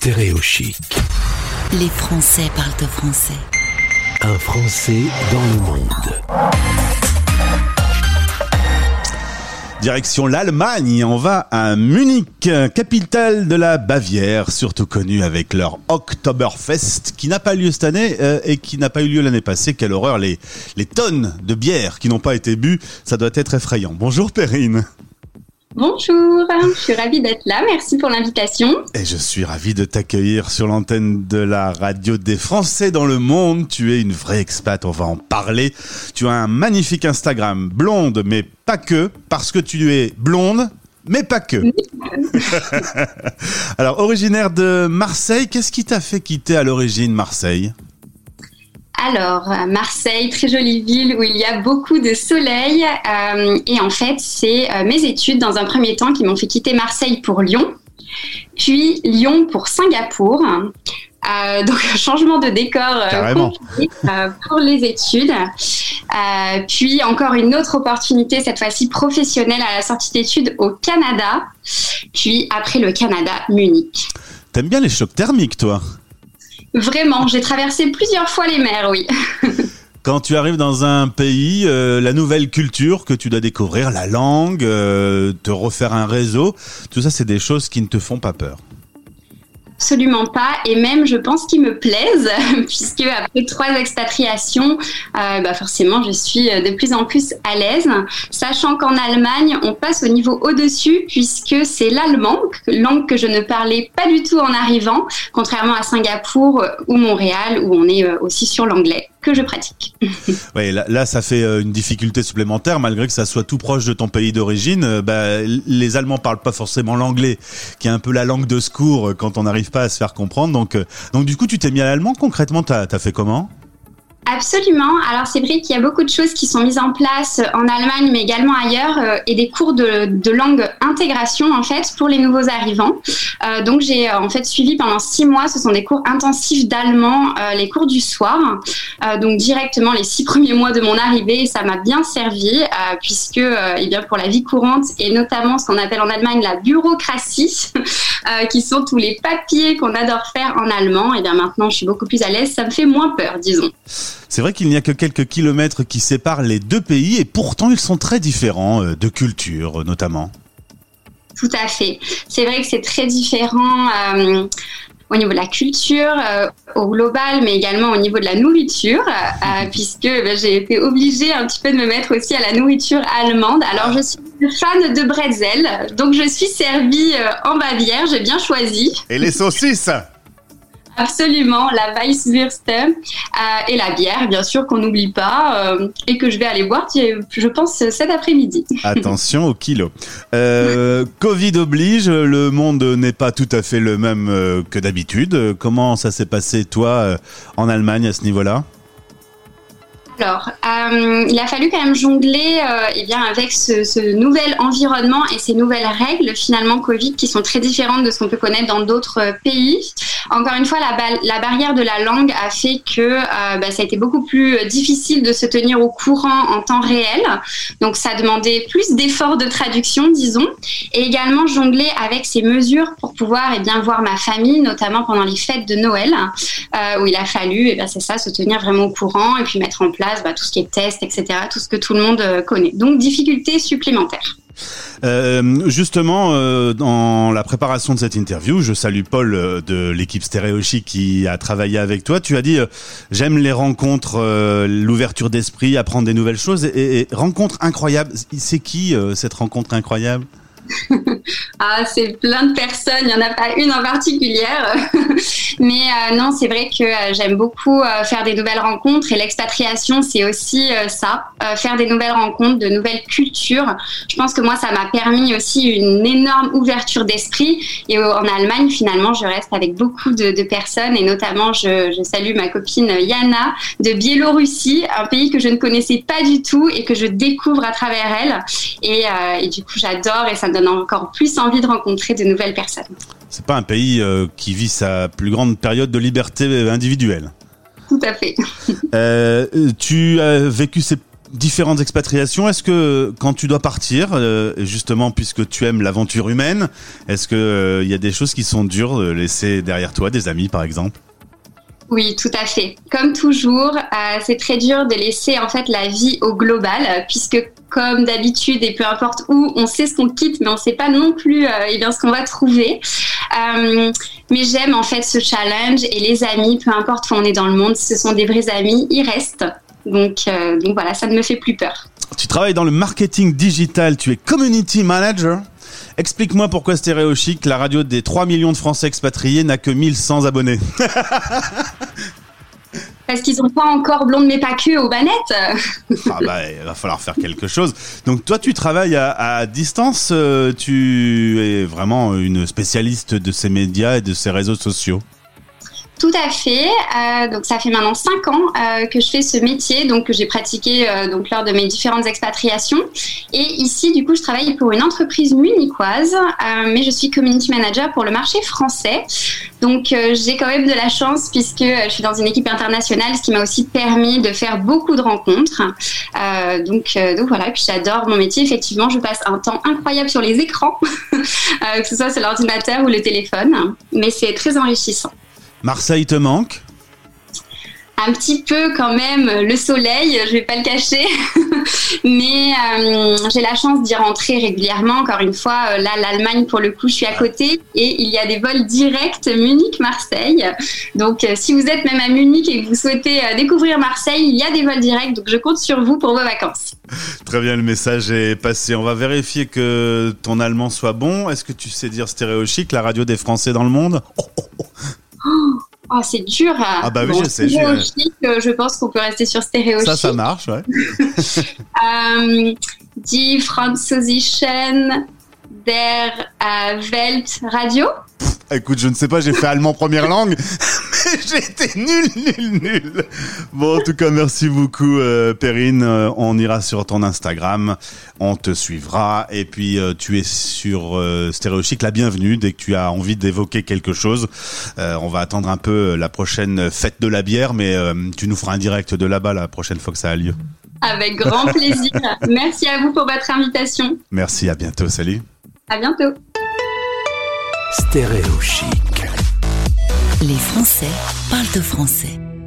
Stéréochic. Les Français parlent au français. Un Français dans le monde. Direction l'Allemagne, on va à Munich, capitale de la Bavière, surtout connue avec leur Oktoberfest, qui n'a pas lieu cette année euh, et qui n'a pas eu lieu l'année passée. Quelle horreur, les, les tonnes de bière qui n'ont pas été bues, ça doit être effrayant. Bonjour Perrine. Bonjour, je suis ravie d'être là. Merci pour l'invitation. Et je suis ravi de t'accueillir sur l'antenne de la radio des Français dans le monde. Tu es une vraie expat, on va en parler. Tu as un magnifique Instagram, blonde, mais pas que, parce que tu es blonde, mais pas que. Alors, originaire de Marseille, qu'est-ce qui t'a fait quitter à l'origine Marseille? Alors, euh, Marseille, très jolie ville où il y a beaucoup de soleil. Euh, et en fait, c'est euh, mes études dans un premier temps qui m'ont fait quitter Marseille pour Lyon, puis Lyon pour Singapour. donc, changement de décor pour les études. puis encore une autre opportunité, cette fois-ci professionnelle à la sortie d'études au Canada. Puis après le Canada, Munich. T'aimes bien les chocs thermiques, toi? Vraiment, j'ai traversé plusieurs fois les mers, oui. Quand tu arrives dans un pays, euh, la nouvelle culture que tu dois découvrir, la langue, euh, te refaire un réseau, tout ça, c'est des choses qui ne te font pas peur. Absolument pas, et même je pense qu'ils me plaisent, puisque après trois expatriations, euh, bah forcément je suis de plus en plus à l'aise, sachant qu'en Allemagne on passe au niveau au-dessus, puisque c'est l'allemand, langue que je ne parlais pas du tout en arrivant, contrairement à Singapour ou Montréal où on est aussi sur l'anglais que je pratique. oui, là, ça fait euh, une difficulté supplémentaire, malgré que ça soit tout proche de ton pays d'origine. Euh, bah, les Allemands parlent pas forcément l'anglais, qui est un peu la langue de secours euh, quand on n'arrive pas à se faire comprendre. Donc, donc du coup, tu t'es mis à l'allemand. Concrètement, t'as as fait comment? Absolument. Alors c'est vrai qu'il y a beaucoup de choses qui sont mises en place en Allemagne, mais également ailleurs, euh, et des cours de, de, langue intégration en fait pour les nouveaux arrivants. Euh, donc j'ai euh, en fait suivi pendant six mois. Ce sont des cours intensifs d'allemand, euh, les cours du soir. Euh, donc directement les six premiers mois de mon arrivée, ça m'a bien servi puisque eh bien pour la vie courante et notamment ce qu'on appelle en Allemagne la bureaucratie, qui sont tous les papiers qu'on adore faire en allemand. Et eh bien maintenant je suis beaucoup plus à l'aise. Ça me fait moins peur, disons. C'est vrai qu'il n'y a que quelques kilomètres qui séparent les deux pays et pourtant ils sont très différents euh, de culture notamment. Tout à fait. C'est vrai que c'est très différent. Euh, au niveau de la culture, euh, au global, mais également au niveau de la nourriture, puisque ben, j'ai été obligée un petit peu de me mettre aussi à la nourriture allemande. Alors, je suis fan de bretzel, donc je suis servie en Bavière, j'ai bien choisi. Et les saucisses Absolument, la Weisswürste euh, et la bière, bien sûr, qu'on n'oublie pas euh, et que je vais aller boire, je pense, cet après-midi. Attention au kilo. Euh, Covid oblige, le monde n'est pas tout à fait le même que d'habitude. Comment ça s'est passé, toi, en Allemagne à ce niveau-là? Alors, euh, il a fallu quand même jongler euh, eh bien, avec ce, nouvel environnement et ces nouvelles règles, finalement, Covid, qui sont très différentes de ce qu'on peut connaître dans d'autres pays. Encore une fois, la, barrière de la langue a fait que euh, bah, ça a été beaucoup plus difficile de se tenir au courant en temps réel. Donc, ça a demandé plus d'efforts de traduction, disons, et également jongler avec ces mesures pour pouvoir eh bien, voir ma famille, notamment pendant les fêtes de Noël, euh, où il a fallu, eh c'est ça, se tenir vraiment au courant et puis mettre en place bah, tout ce qui est test, etc., tout ce que tout le monde euh, connaît. Donc, difficulté supplémentaire. Euh, justement, euh, dans la préparation de cette interview, je salue Paul de l'équipe Stéréochic qui a travaillé avec toi. Tu as dit j'aime les rencontres, l'ouverture d'esprit, apprendre des nouvelles choses et, et rencontre incroyable. C'est qui cette rencontre incroyable? ah, c'est plein de personnes, il n'y en a pas une en particulière. Mais euh, non, c'est vrai que euh, j'aime beaucoup euh, faire des nouvelles rencontres et l'expatriation, c'est aussi ça, faire des nouvelles rencontres, de nouvelles cultures. Je pense que moi, ça m'a permis aussi une énorme ouverture d'esprit. Et en Allemagne, finalement, je reste avec beaucoup de, personnes et notamment, je, je, salue ma copine Yana de Biélorussie, un pays que je ne connaissais pas du tout et que je découvre à travers elle. Et, et du coup, j'adore et ça me donne encore plus envie de rencontrer de nouvelles personnes. C'est pas un pays euh, qui vit sa plus grande période de liberté individuelle. Tout à fait. Euh, tu as vécu ces différentes expatriations. Est-ce que quand tu dois partir, euh, justement puisque tu aimes l'aventure humaine, est-ce euh, il y a des choses qui sont dures de laisser derrière toi, des amis par exemple? Oui, tout à fait. Comme toujours, euh, c'est très dur de laisser en fait la vie au global, puisque comme d'habitude et peu importe où, on sait ce qu'on quitte, mais on ne sait pas non plus euh, eh bien ce qu'on va trouver. Euh, mais j'aime en fait ce challenge et les amis, peu importe où on est dans le monde, ce sont des vrais amis, ils restent. Donc, euh, donc voilà, ça ne me fait plus peur. Tu travailles dans le marketing digital, tu es community manager. Explique-moi pourquoi Stéréo Chic, la radio des 3 millions de Français expatriés, n'a que 1100 abonnés. Parce qu'ils n'ont pas encore blonde mais pas que aux manettes. ah bah, il va falloir faire quelque chose. Donc toi, tu travailles à, à distance, euh, tu es vraiment une spécialiste de ces médias et de ces réseaux sociaux. Tout à fait. Euh, donc ça fait maintenant cinq ans euh, que je fais ce métier, donc que j'ai pratiqué euh, donc lors de mes différentes expatriations. Et ici, du coup, je travaille pour une entreprise munichoise, mais je suis community manager pour le marché français. Donc j'ai quand même de la chance puisque je suis dans une équipe internationale, ce qui m'a aussi permis de faire beaucoup de rencontres. Donc, donc voilà. Et puis j'adore mon métier. Effectivement, je passe un temps incroyable sur les écrans, que ce soit sur l'ordinateur ou le téléphone, mais c'est très enrichissant. Marseille te manque un petit peu quand même le soleil, je vais pas le cacher, mais euh, j'ai la chance d'y rentrer régulièrement. Encore une fois, euh, là l'Allemagne pour le coup, je suis à côté et il y a des vols directs Munich-Marseille. Donc euh, si vous êtes même à Munich et que vous souhaitez euh, découvrir Marseille, il y a des vols directs. Donc je compte sur vous pour vos vacances. Très bien, le message est passé. On va vérifier que ton allemand soit bon. Est-ce que tu sais dire Stéréo Chic, la radio des Français dans le monde? oh, oh, oh. Oh, c'est dur. Ah bah oui, je sais, j'ai- Stéréo chic, euh, je pense qu'on peut rester sur stéréo Ça, ça marche, ouais. Ähm, die Französischen der äh, Welt Radio. Écoute, je ne sais pas, j'ai fait allemand première langue, mais j'ai été nul, nul, nul. Bon, en tout cas, merci beaucoup, euh, Perrine. Euh, on ira sur ton Instagram, on te suivra, et puis euh, tu es sur euh, Stéréo Chic, la bienvenue. Dès que tu as envie d'évoquer quelque chose, on va attendre un peu la prochaine fête de la bière, mais tu nous feras un direct de là-bas la prochaine fois que ça a lieu. Avec grand plaisir. Merci à vous pour votre invitation. Merci, à bientôt, salut. À bientôt. Stéréo. Les Français parlent de français.